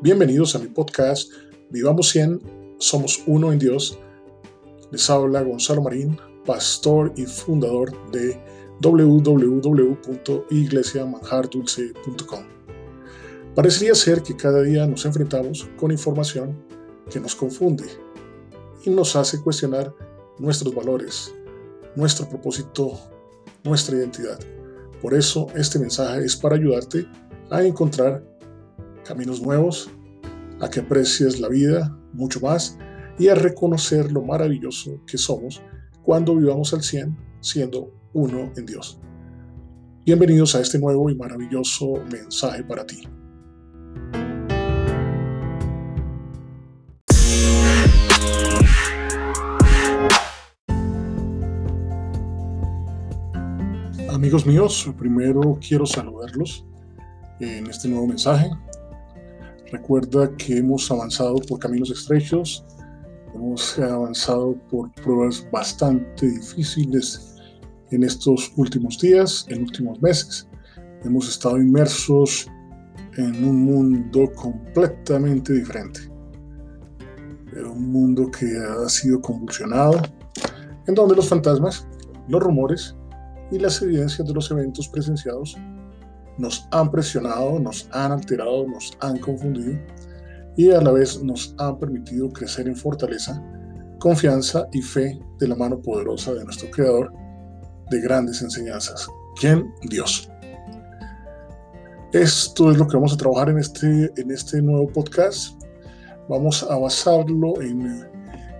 Bienvenidos a mi podcast Vivamos 100, somos uno en Dios. Les habla Gonzalo Marín, pastor y fundador de www.iglesiamanjardulce.com. Parecería ser que cada día nos enfrentamos con información que nos confunde y nos hace cuestionar nuestros valores, nuestro propósito, nuestra identidad. Por eso este mensaje es para ayudarte a encontrar caminos nuevos, a que aprecies la vida mucho más y a reconocer lo maravilloso que somos cuando vivamos al 100 siendo uno en Dios. Bienvenidos a este nuevo y maravilloso mensaje para ti. Amigos míos, primero quiero saludarlos en este nuevo mensaje. Recuerda que hemos avanzado por caminos estrechos, hemos avanzado por pruebas bastante difíciles en estos últimos días, en últimos meses. Hemos estado inmersos en un mundo completamente diferente. Un mundo que ha sido convulsionado, en donde los fantasmas, los rumores y las evidencias de los eventos presenciados nos han presionado, nos han alterado, nos han confundido y a la vez nos han permitido crecer en fortaleza, confianza y fe de la mano poderosa de nuestro Creador de grandes enseñanzas. ¿Quién? Dios. Esto es lo que vamos a trabajar en este, en este nuevo podcast. Vamos a basarlo en,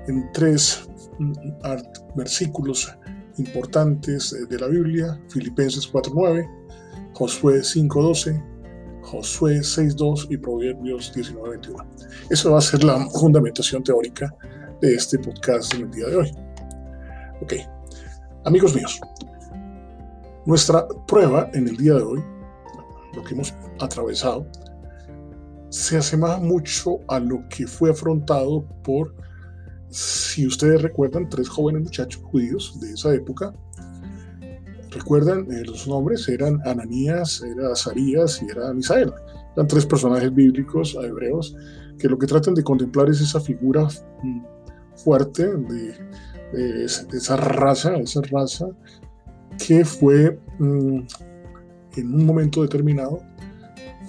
en tres mm, versículos importantes de la Biblia, Filipenses 4.9, Josué 5.12, Josué 6.2 y Proverbios 19.21. Eso va a ser la fundamentación teórica de este podcast en el día de hoy. Ok, amigos míos, nuestra prueba en el día de hoy, lo que hemos atravesado, se asemeja mucho a lo que fue afrontado por, si ustedes recuerdan, tres jóvenes muchachos judíos de esa época, recuerdan, eh, los nombres eran Ananías, era Azarías y era Misael. Eran tres personajes bíblicos hebreos que lo que tratan de contemplar es esa figura mm, fuerte de, esa raza, esa raza que fue mm, en un momento determinado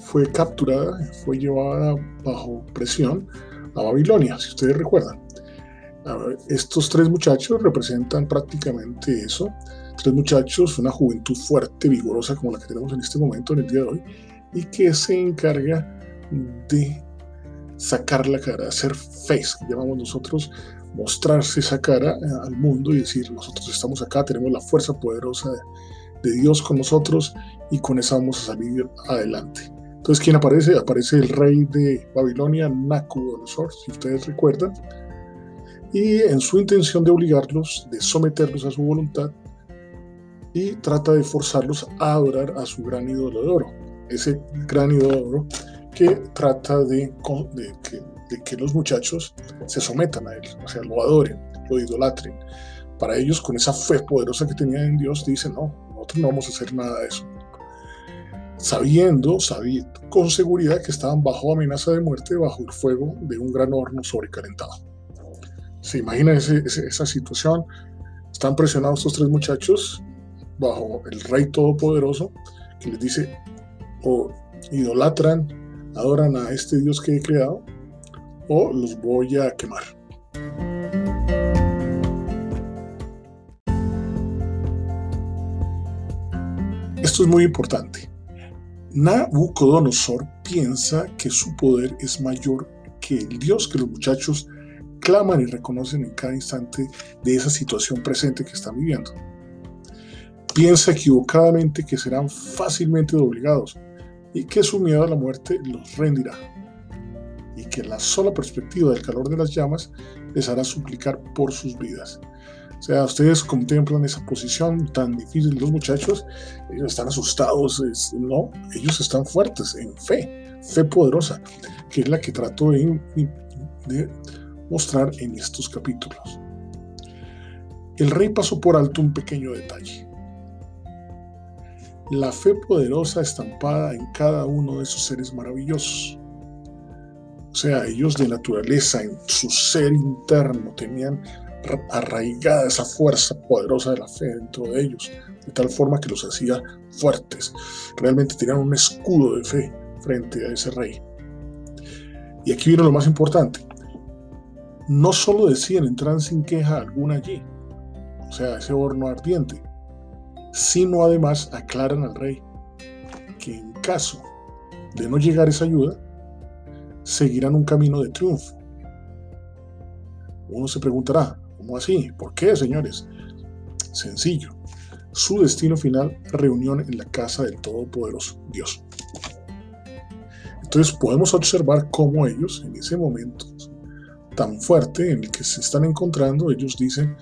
fue capturada, fue llevada bajo presión a Babilonia, si ustedes recuerdan. Estos tres muchachos representan prácticamente eso, tres muchachos, una juventud fuerte, vigorosa como la que tenemos en este momento, en el día de hoy, y que se encarga de sacar la cara, hacer face, que llamamos nosotros, mostrarse esa cara eh, al mundo y decir, nosotros estamos acá, tenemos la fuerza poderosa de, Dios con nosotros y con esa vamos a salir adelante. Entonces, ¿quién aparece? Aparece el rey de Babilonia, Nabucodonosor, si ustedes recuerdan, y en su intención de obligarlos, de someterlos a su voluntad, y trata de forzarlos a adorar a su gran ídolo de oro. Ese gran ídolo de oro que trata de, que, los muchachos se sometan a él, o sea, lo adoren, lo idolatren. Para ellos, con esa fe poderosa que tenían en Dios, dicen, no, nosotros no vamos a hacer nada de eso. Sabiendo, sabiendo con seguridad que estaban bajo amenaza de muerte, bajo el fuego de un gran horno sobrecalentado. ¿Se imagina esa situación? Están presionados estos tres muchachos bajo el Rey Todopoderoso, que les dice, o idolatran, adoran a este Dios que he creado, o los voy a quemar. Esto es muy importante. Nabucodonosor piensa que su poder es mayor que el Dios que los muchachos claman y reconocen en cada instante de esa situación presente que están viviendo piensa equivocadamente que serán fácilmente doblegados y que su miedo a la muerte los rendirá y que la sola perspectiva del calor de las llamas les hará suplicar por sus vidas. O sea, ustedes contemplan esa posición tan difícil de los muchachos, ellos están asustados, no, ellos están fuertes en fe, fe poderosa, que es la que trato de, de mostrar en estos capítulos. El rey pasó por alto un pequeño detalle la fe poderosa estampada en cada uno de esos seres maravillosos. O sea, ellos de naturaleza, en su ser interno, tenían arraigada esa fuerza poderosa de la fe dentro de ellos, de tal forma que los hacía fuertes. Realmente tenían un escudo de fe frente a ese rey. Y aquí viene lo más importante. No solo decían entrar sin queja alguna allí, o sea, ese horno ardiente, sino además aclaran al rey que en caso de no llegar esa ayuda, seguirán un camino de triunfo. Uno se preguntará, ¿cómo así? ¿Por qué, señores? Sencillo. Su destino final, reunión en la casa del Todopoderoso Dios. Entonces podemos observar cómo ellos, en ese momento tan fuerte en el que se están encontrando, ellos dicen,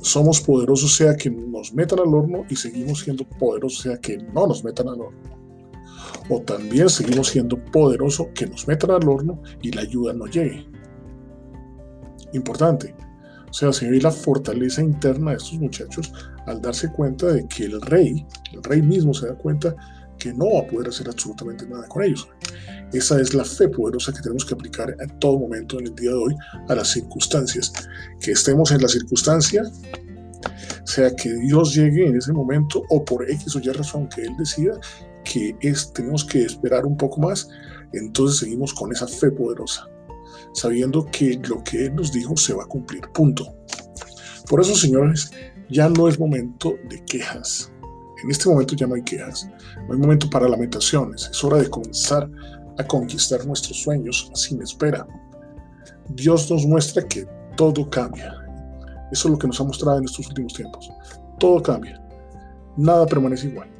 somos poderosos sea que nos metan al horno y seguimos siendo poderosos sea que no nos metan al horno. O también seguimos siendo poderosos que nos metan al horno y la ayuda no llegue. Importante. O sea, se ve la fortaleza interna de estos muchachos al darse cuenta de que el rey, el rey mismo se da cuenta que no va a poder hacer absolutamente nada con ellos. Esa es la fe poderosa que tenemos que aplicar en todo momento en el día de hoy a las circunstancias. Que estemos en la circunstancia, sea que Dios llegue en ese momento o por X o Y razón que Él decida que es, tenemos que esperar un poco más, entonces seguimos con esa fe poderosa, sabiendo que lo que Él nos dijo se va a cumplir. Punto. Por eso, señores, ya no es momento de quejas en este momento ya no hay quejas, no hay momento para lamentaciones, es hora de comenzar a conquistar nuestros sueños sin espera. Dios nos muestra que todo cambia. Eso es lo que nos ha mostrado en estos últimos tiempos. Todo cambia. Nada permanece igual.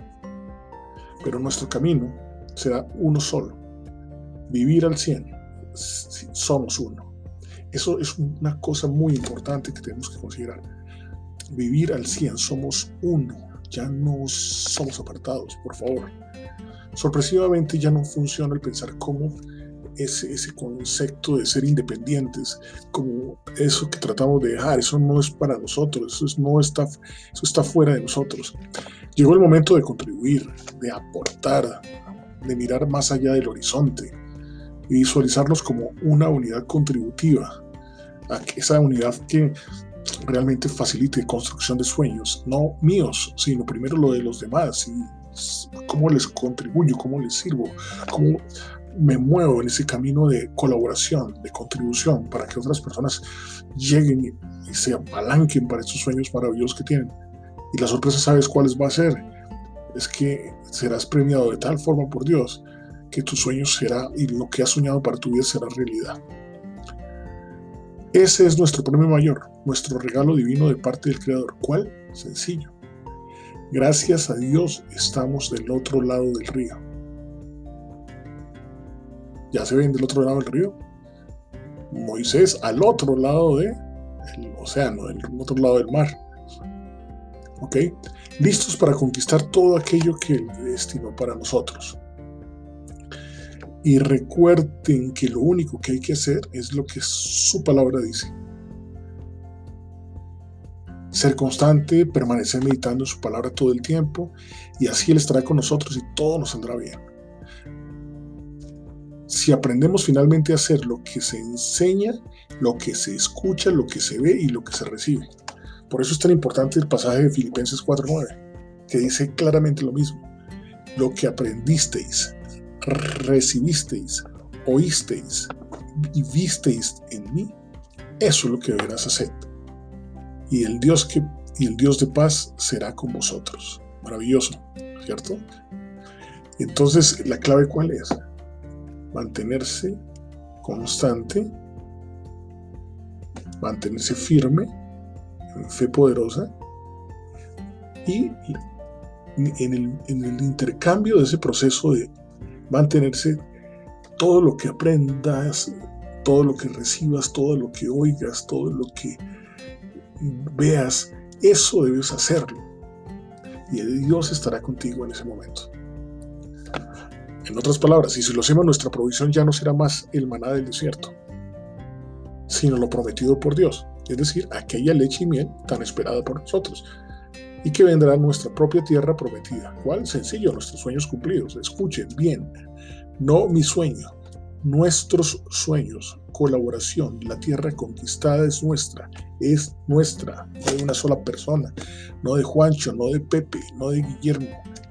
Pero nuestro camino será uno solo. Vivir al 100. Somos uno. Eso es una cosa muy importante que tenemos que considerar. Vivir al 100. Somos uno ya no somos apartados, por favor. Sorpresivamente ya no funciona el pensar cómo ese, ese concepto de ser independientes, como eso que tratamos de dejar, eso no es para nosotros, eso, no está, eso está fuera de nosotros. Llegó el momento de contribuir, de aportar, de mirar más allá del horizonte y visualizarnos como una unidad contributiva, a esa unidad que realmente facilite construcción de sueños, no míos, sino primero lo de los demás, y cómo les contribuyo, cómo les sirvo, cómo me muevo en ese camino de colaboración, de contribución, para que otras personas lleguen y, se apalanquen para estos sueños maravillosos que tienen. Y la sorpresa, ¿sabes cuáles va a ser? Es que serás premiado de tal forma por Dios que tu sueño será y lo que has soñado para tu vida será realidad. Ese es nuestro premio mayor, nuestro regalo divino de parte del Creador. ¿Cuál? Sencillo. Gracias a Dios estamos del otro lado del río. ¿Ya se ven del otro lado del río? Moisés al otro lado del océano, del otro lado del mar. ¿Ok? Listos para conquistar todo aquello que Él destinó para nosotros. Y recuerden que lo único que hay que hacer es lo que su palabra dice. Ser constante, permanecer meditando en su palabra todo el tiempo y así Él estará con nosotros y todo nos saldrá bien. Si aprendemos finalmente a hacer lo que se enseña, lo que se escucha, lo que se ve y lo que se recibe. Por eso es tan importante el pasaje de Filipenses 4.9, que dice claramente lo mismo. Lo que aprendisteis, recibisteis, oísteis y visteis en mí, eso es lo que deberás hacer. Y el Dios que y el Dios de paz será con vosotros. Maravilloso, ¿cierto? Entonces, la clave cuál es? Mantenerse constante, mantenerse firme, en fe poderosa y en el, en el intercambio de ese proceso de mantenerse todo lo que aprendas, todo lo que recibas, todo lo que oigas, todo lo que veas, eso debes hacerlo. Y Dios estará contigo en ese momento. En otras palabras, si se lo hacemos, nuestra provisión ya no será más el maná del desierto, sino lo prometido por Dios, es decir, aquella leche y miel tan esperada por nosotros y que vendrá nuestra propia tierra prometida. ¿Cuál? Sencillo, nuestros sueños cumplidos. Escuchen bien, no mi sueño, nuestros sueños, colaboración, la tierra conquistada es nuestra, es nuestra, no de una sola persona, no de Juancho, no de Pepe, no de Guillermo,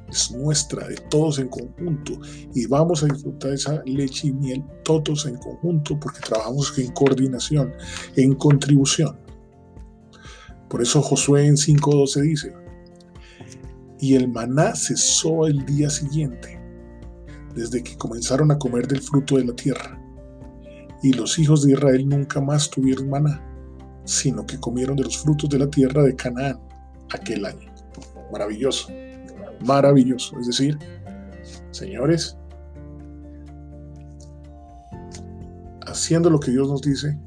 es nuestra, de todos en conjunto. Y vamos a disfrutar esa leche y miel todos en conjunto porque trabajamos en coordinación, en contribución. Por eso Josué en 5.12 dice, y el maná cesó el día siguiente, desde que comenzaron a comer del fruto de la tierra. Y los hijos de Israel nunca más tuvieron maná, sino que comieron de los frutos de la tierra de Canaán aquel año. Maravilloso maravilloso. Es decir, señores, haciendo lo que Dios nos dice,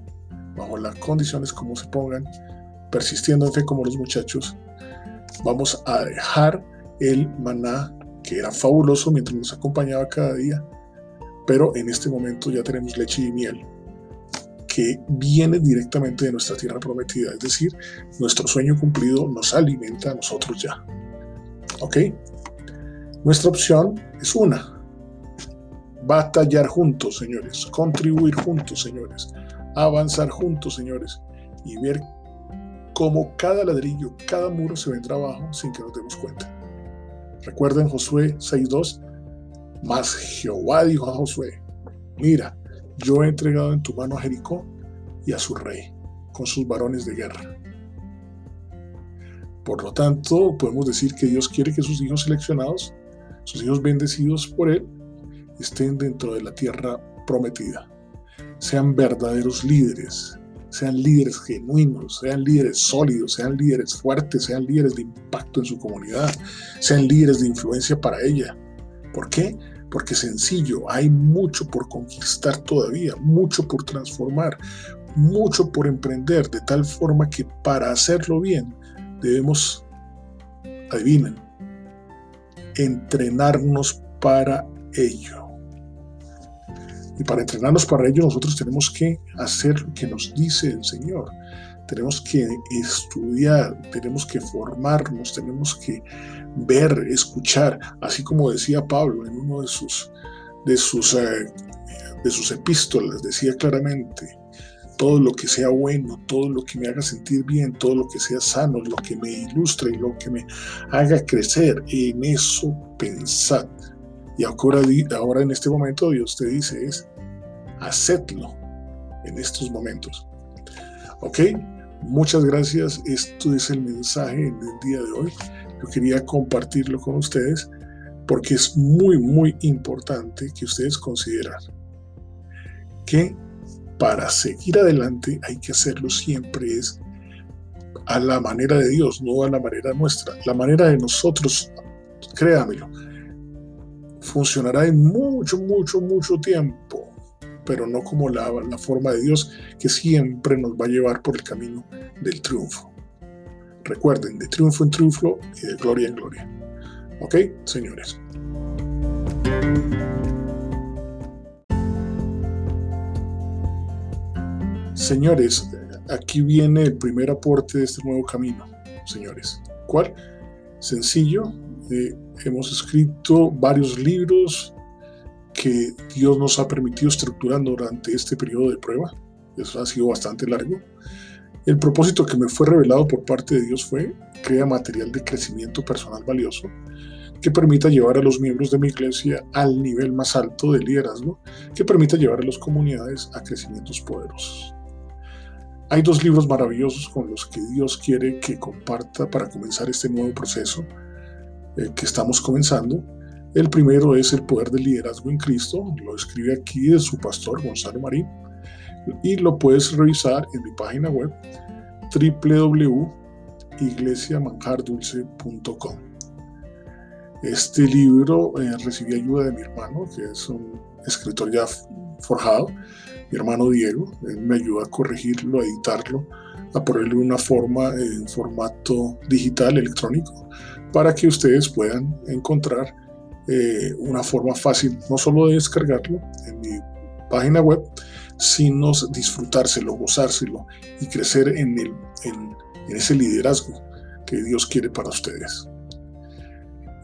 bajo las condiciones como se pongan, persistiendo en fe como los muchachos, vamos a dejar el maná que era fabuloso mientras nos acompañaba cada día, pero en este momento ya tenemos leche y miel que viene directamente de nuestra tierra prometida, es decir, nuestro sueño cumplido nos alimenta a nosotros ya. ¿Ok? Nuestra opción es una. Batallar juntos, señores. Contribuir juntos, señores. Avanzar juntos, señores. Y ver cómo cada ladrillo, cada muro se vendrá abajo sin que nos demos cuenta. Recuerden Josué 6.2. Mas Jehová dijo a Josué, mira, yo he entregado en tu mano a Jericó y a su rey, con sus varones de guerra. Por lo tanto, podemos decir que Dios quiere que sus hijos seleccionados, sus hijos bendecidos por Él, estén dentro de la tierra prometida. Sean verdaderos líderes, sean líderes genuinos, sean líderes sólidos, sean líderes fuertes, sean líderes de impacto en su comunidad, sean líderes de influencia para ella. ¿Por qué? Porque sencillo, hay mucho por conquistar todavía, mucho por transformar, mucho por emprender, de tal forma que para hacerlo bien debemos, adivinen, entrenarnos para ello. Y para entrenarnos para ello nosotros tenemos que hacer lo que nos dice el Señor. Tenemos que estudiar, tenemos que formarnos, tenemos que ver, escuchar, así como decía Pablo en uno de sus, de sus, eh, de sus epístolas, decía claramente, todo lo que sea bueno, todo lo que me haga sentir bien, todo lo que sea sano, lo que me ilustre y lo que me haga crecer, en eso pensad. Y ahora, ahora en este momento Dios te dice es, hacedlo en estos momentos. ¿Ok? Muchas gracias. Esto es el mensaje del día de hoy. Yo quería compartirlo con ustedes porque es muy, muy importante que ustedes consideren que para seguir adelante hay que hacerlo siempre es a la manera de Dios, no a la manera nuestra. La manera de nosotros, créamelo, funcionará en mucho, mucho, mucho tiempo, pero no como la, forma de Dios que siempre nos va a llevar por el camino del triunfo. Recuerden, de triunfo en triunfo y de gloria en gloria. ¿Ok, señores? Señores, aquí viene el primer aporte de este nuevo camino, señores. ¿Cuál? Sencillo, eh, hemos escrito varios libros que Dios nos ha permitido estructurando durante este periodo de prueba. Eso ha sido bastante largo. El propósito que me fue revelado por parte de Dios fue crear material de crecimiento personal valioso que permita llevar a los miembros de mi iglesia al nivel más alto de liderazgo, que permita llevar a las comunidades a crecimientos poderosos. Hay dos libros maravillosos con los que Dios quiere que comparta para comenzar este nuevo proceso eh, que estamos comenzando. El primero es El Poder del Liderazgo en Cristo, lo escribe aquí de su pastor Gonzalo Marín, y lo puedes revisar en mi página web www.iglesiamanjardulce.com. Este libro eh, recibí ayuda de mi hermano, que es un escritor ya forjado, mi hermano Diego, me ayuda a corregirlo, a editarlo, a ponerle una forma en formato digital, electrónico, para que ustedes puedan encontrar eh, una forma fácil, no solo de descargarlo en mi página web, sino disfrutárselo, gozárselo y crecer en, el, en, ese liderazgo que Dios quiere para ustedes.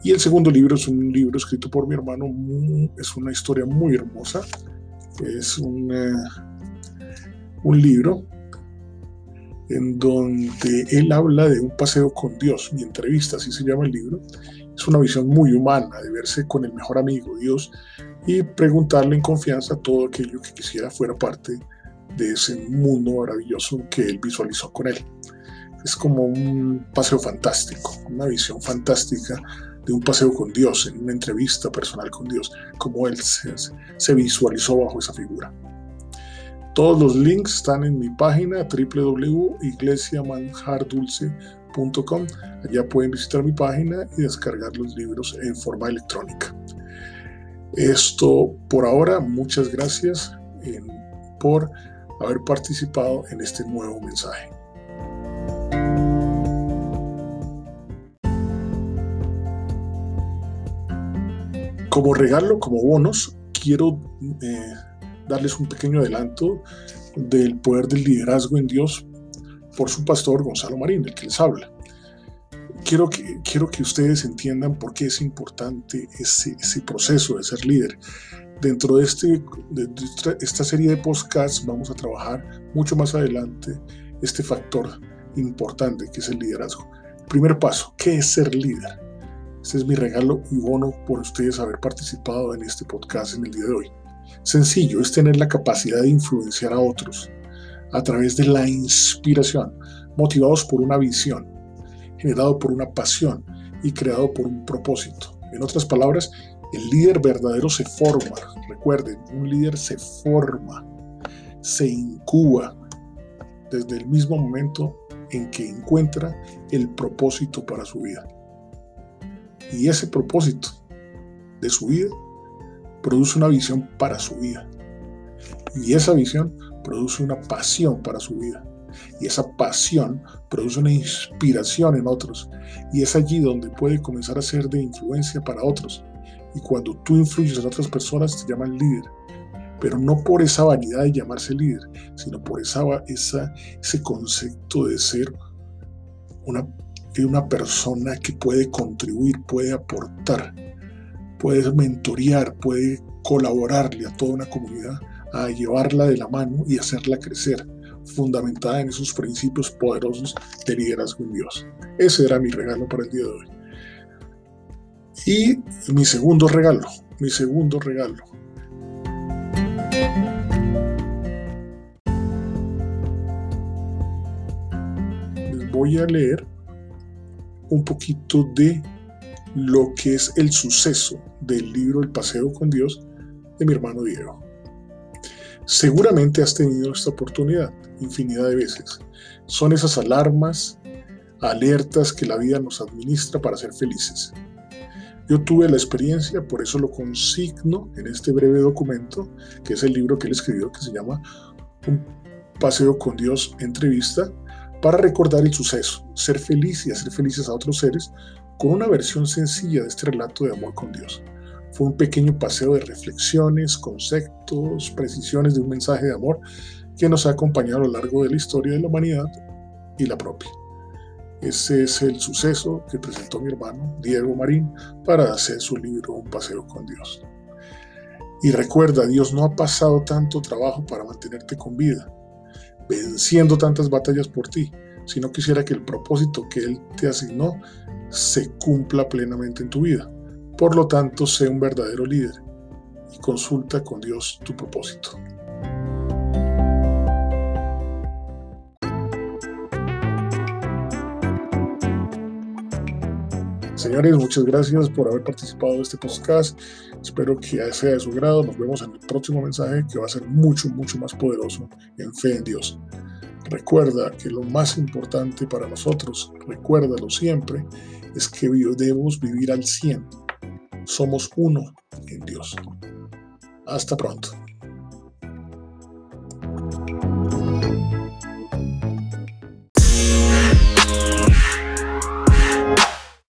Y el segundo libro es un libro escrito por mi hermano, es una historia muy hermosa Es un, un libro en donde él habla de un paseo con Dios, mi entrevista, así se llama el libro. Es una visión muy humana de verse con el mejor amigo, Dios, y preguntarle en confianza todo aquello que quisiera fuera parte de ese mundo maravilloso que él visualizó con él. Es como un paseo fantástico, una visión fantástica de un paseo con Dios, en una entrevista personal con Dios, como él se, se visualizó bajo esa figura. Todos los links están en mi página www.iglesiamanjardulce.com. Allá pueden visitar mi página y descargar los libros en forma electrónica. Esto por ahora, muchas gracias por haber participado en este nuevo mensaje. Como regalo, como bonos, quiero eh, darles un pequeño adelanto del poder del liderazgo en Dios por su pastor Gonzalo Marín, el que les habla. Quiero que, quiero que ustedes entiendan por qué es importante ese, ese proceso de ser líder. Dentro de, este, de esta serie de podcasts vamos a trabajar mucho más adelante este factor importante que es el liderazgo. Primer paso, ¿qué es ser líder? Este es mi regalo y bono por ustedes haber participado en este podcast en el día de hoy. Sencillo, es tener la capacidad de influenciar a otros a través de la inspiración, motivados por una visión, generado por una pasión y creado por un propósito. En otras palabras, el líder verdadero se forma. Recuerden, un líder se forma, se incuba desde el mismo momento en que encuentra el propósito para su vida. Y ese propósito de su vida produce una visión para su vida. Y esa visión produce una pasión para su vida. Y esa pasión produce una inspiración en otros. Y es allí donde puede comenzar a ser de influencia para otros. Y cuando tú influyes en otras personas te llaman líder. Pero no por esa vanidad de llamarse líder, sino por esa, ese concepto de ser una, una persona que puede contribuir, puede aportar puede mentorear, puede colaborarle a toda una comunidad a llevarla de la mano y hacerla crecer, fundamentada en esos principios poderosos de liderazgo en Dios. Ese era mi regalo para el día de hoy. Y mi segundo regalo, mi segundo regalo. Les voy a leer un poquito de lo que es el suceso del libro El Paseo con Dios de mi hermano Diego. Seguramente has tenido esta oportunidad infinidad de veces. Son esas alarmas, alertas que la vida nos administra para ser felices. Yo tuve la experiencia, por eso lo consigno en este breve documento, que es el libro que él escribió, que se llama Un paseo con Dios, entrevista, para recordar el suceso, ser feliz y hacer felices a otros seres con una versión sencilla de este relato de amor con Dios. Fue un pequeño paseo de reflexiones, conceptos, precisiones de un mensaje de amor que nos ha acompañado a lo largo de la historia de la humanidad y la propia. Ese es el suceso que presentó mi hermano Diego Marín para hacer su libro Un paseo con Dios. Y recuerda, Dios no ha pasado tanto trabajo para mantenerte con vida, venciendo tantas batallas por ti, sino quisiera que el propósito que Él te asignó se cumpla plenamente en tu vida. Por lo tanto, sé un verdadero líder y consulta con Dios tu propósito. Señores, muchas gracias por haber participado de este podcast. Espero que sea de su grado. Nos vemos en el próximo mensaje que va a ser mucho, mucho más poderoso en fe en Dios. Recuerda que lo más importante para nosotros, recuérdalo siempre, es que debemos vivir al 100. Somos uno en Dios. Hasta pronto.